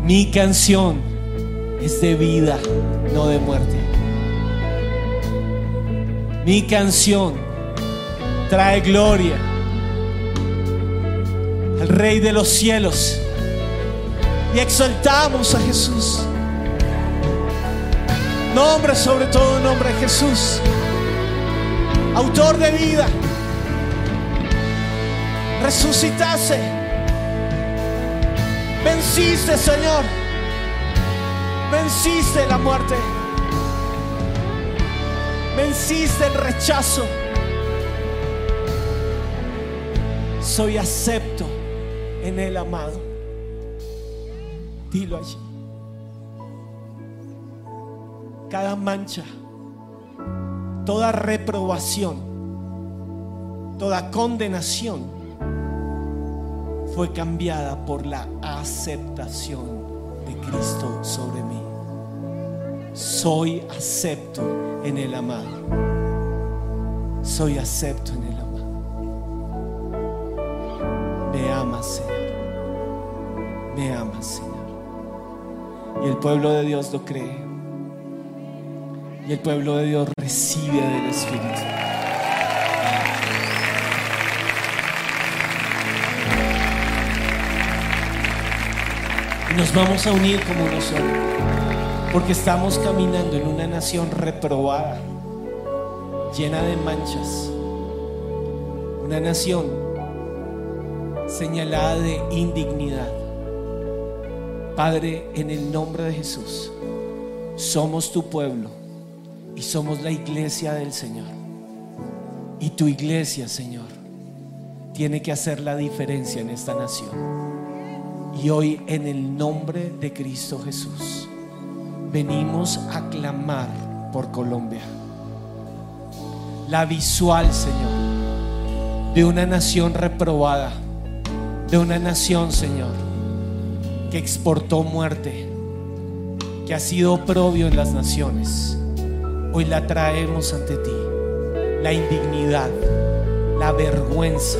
Mi canción es de vida, no de muerte. Mi canción trae gloria al Rey de los cielos. Y exaltamos a Jesús. Nombre sobre todo nombre Jesús, autor de vida, resucitase, venciste Señor, venciste la muerte, venciste el rechazo. Soy acepto en el amado. Dilo allí cada mancha, toda reprobación, toda condenación fue cambiada por la aceptación de Cristo sobre mí. Soy acepto en el amado. Soy acepto en el Me amas, Señor. Me amas, Señor. Y el pueblo de Dios lo cree. Y el pueblo de Dios recibe del Espíritu. Y nos vamos a unir como uno solo. Porque estamos caminando en una nación reprobada, llena de manchas. Una nación señalada de indignidad. Padre, en el nombre de Jesús, somos tu pueblo y somos la iglesia del Señor. Y tu iglesia, Señor, tiene que hacer la diferencia en esta nación. Y hoy en el nombre de Cristo Jesús venimos a clamar por Colombia. La visual, Señor, de una nación reprobada, de una nación, Señor, que exportó muerte, que ha sido oprobio en las naciones. Hoy la traemos ante ti. La indignidad, la vergüenza,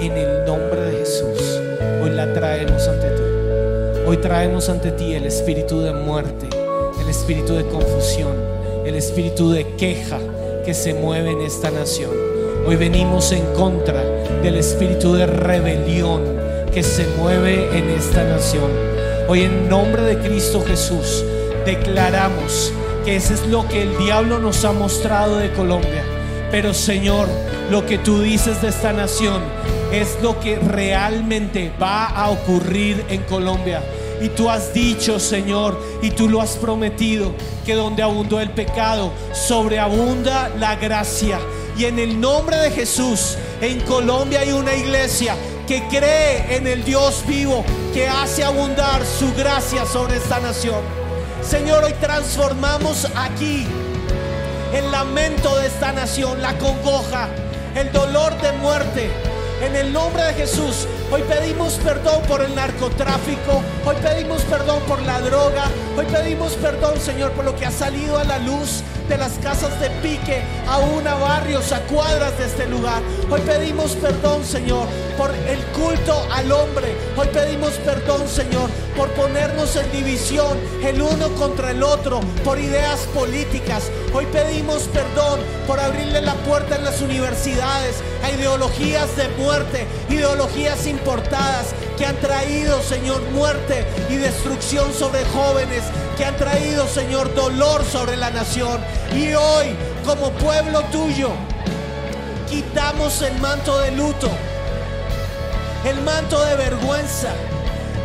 en el nombre de Jesús. Hoy la traemos ante ti. Hoy traemos ante ti el espíritu de muerte, el espíritu de confusión, el espíritu de queja que se mueve en esta nación. Hoy venimos en contra del espíritu de rebelión que se mueve en esta nación. Hoy en nombre de Cristo Jesús declaramos que ese es lo que el diablo nos ha mostrado de Colombia. Pero Señor, lo que tú dices de esta nación es lo que realmente va a ocurrir en Colombia. Y tú has dicho, Señor, y tú lo has prometido, que donde abundó el pecado, sobreabunda la gracia. Y en el nombre de Jesús, en Colombia hay una iglesia que cree en el Dios vivo, que hace abundar su gracia sobre esta nación. Señor, hoy transformamos aquí el lamento de esta nación, la congoja, el dolor de muerte. En el nombre de Jesús, hoy pedimos perdón por el narcotráfico, hoy pedimos perdón por la droga, hoy pedimos perdón, Señor, por lo que ha salido a la luz de las casas de pique, aún a barrios, a cuadras de este lugar. Hoy pedimos perdón, Señor, por el culto al hombre. Hoy pedimos perdón, Señor, por ponernos en división el uno contra el otro, por ideas políticas. Hoy pedimos perdón por abrirle la puerta en las universidades a ideologías de muerte, ideologías importadas que han traído, Señor, muerte y destrucción sobre jóvenes, que han traído, Señor, dolor sobre la nación. Y hoy, como pueblo tuyo, quitamos el manto de luto, el manto de vergüenza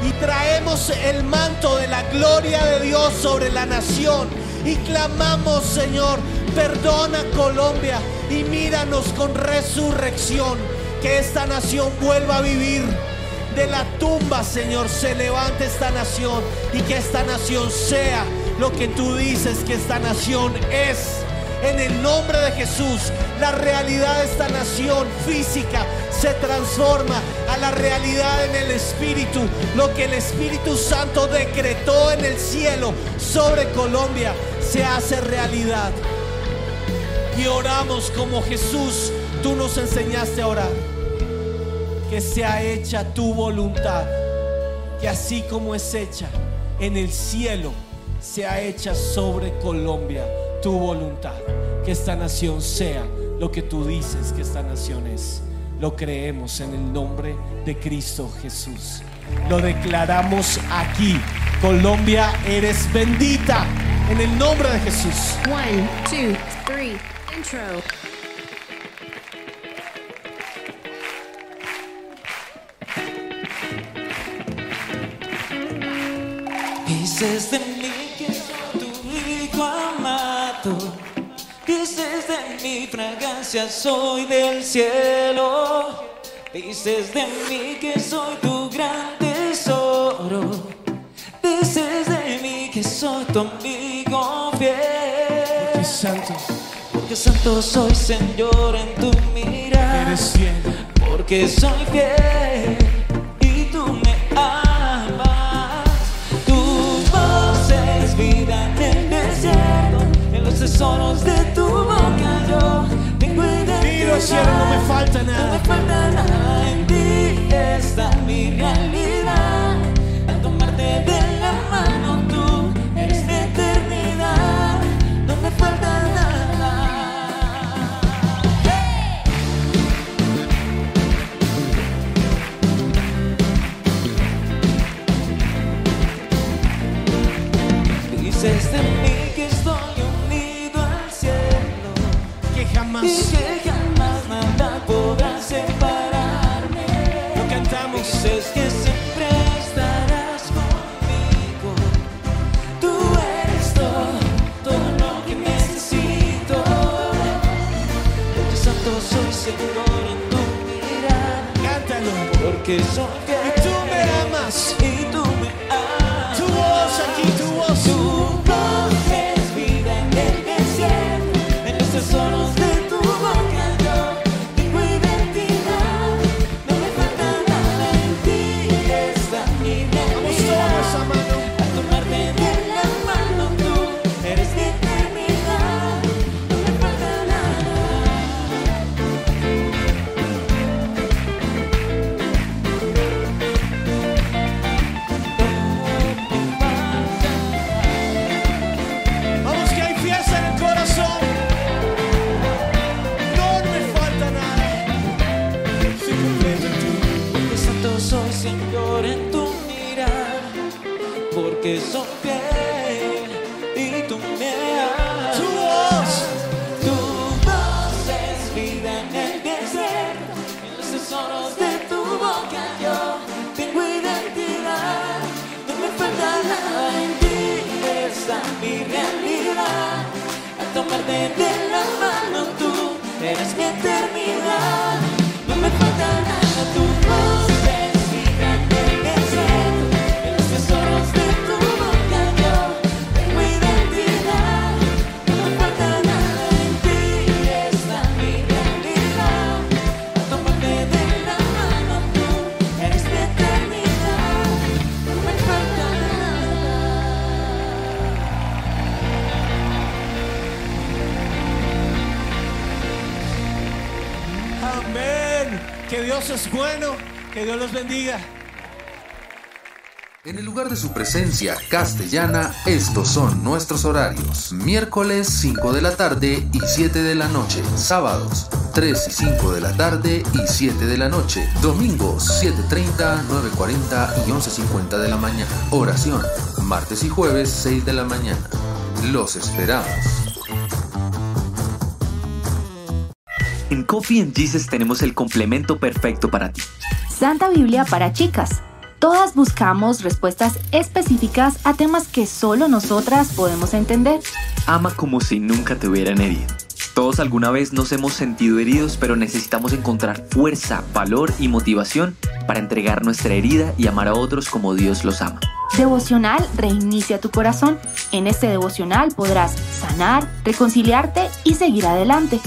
y traemos el manto de la gloria de Dios sobre la nación y clamamos, Señor, perdona Colombia y míranos con resurrección, que esta nación vuelva a vivir. De la tumba, Señor, se levante esta nación y que esta nación sea lo que tú dices que esta nación es. En el nombre de Jesús, la realidad de esta nación física se transforma a la realidad en el Espíritu. Lo que el Espíritu Santo decretó en el cielo sobre Colombia se hace realidad. Y oramos como Jesús, tú nos enseñaste a orar. Que sea hecha tu voluntad. Que así como es hecha en el cielo, sea hecha sobre Colombia tu voluntad. Que esta nación sea lo que tú dices que esta nación es. Lo creemos en el nombre de Cristo Jesús. Lo declaramos aquí. Colombia, eres bendita en el nombre de Jesús. One, two, three, intro. Dices de mí que soy tu hijo amado. Dices de mi fragancia soy del cielo. Dices de mí que soy tu gran tesoro. Dices de mí que soy tu amigo fiel. Santo, Porque santo soy Señor en tu mirada. eres fiel. Porque soy fiel tesoros de tu boca yo tengo cielo, no me falta No me nada. falta nada en ti, está mi realidad. Que jamás nada podrá separarme. lo cantamos. Dices que siempre estarás conmigo. Tú eres todo, lo que necesito. Porque santo soy Señor en tu mirada. Cántalo. Porque soy eres mi eternidad. Que Dios los bendiga. En el lugar de su presencia castellana, estos son nuestros horarios. Miércoles 5 de la tarde y 7 de la noche. Sábados 3 y 5 de la tarde y 7 de la noche. Domingos 7.30, 9.40 y 11.50 de la mañana. Oración. Martes y jueves 6 de la mañana. Los esperamos. En Coffee and Jesus tenemos el complemento perfecto para ti. Santa Biblia para chicas. Todas buscamos respuestas específicas a temas que solo nosotras podemos entender. Ama como si nunca te hubieran herido. Todos alguna vez nos hemos sentido heridos, pero necesitamos encontrar fuerza, valor y motivación para entregar nuestra herida y amar a otros como Dios los ama. Devocional reinicia tu corazón. En este devocional podrás sanar, reconciliarte y seguir adelante.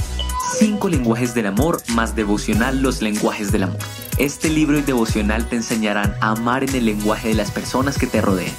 Cinco lenguajes del amor más devocional los lenguajes del amor. Este libro y devocional te enseñarán a amar en el lenguaje de las personas que te rodean.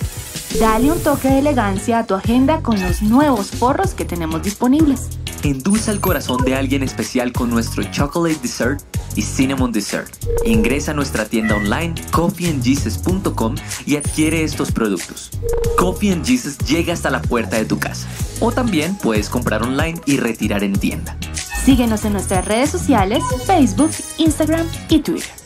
Dale un toque de elegancia a tu agenda con los nuevos forros que tenemos disponibles. Endulza el corazón de alguien especial con nuestro Chocolate Dessert y Cinnamon Dessert. Ingresa a nuestra tienda online coffeeandjesus.com y adquiere estos productos. Coffee and Jesus llega hasta la puerta de tu casa. O también puedes comprar online y retirar en tienda. Síguenos en nuestras redes sociales, Facebook, Instagram y Twitter.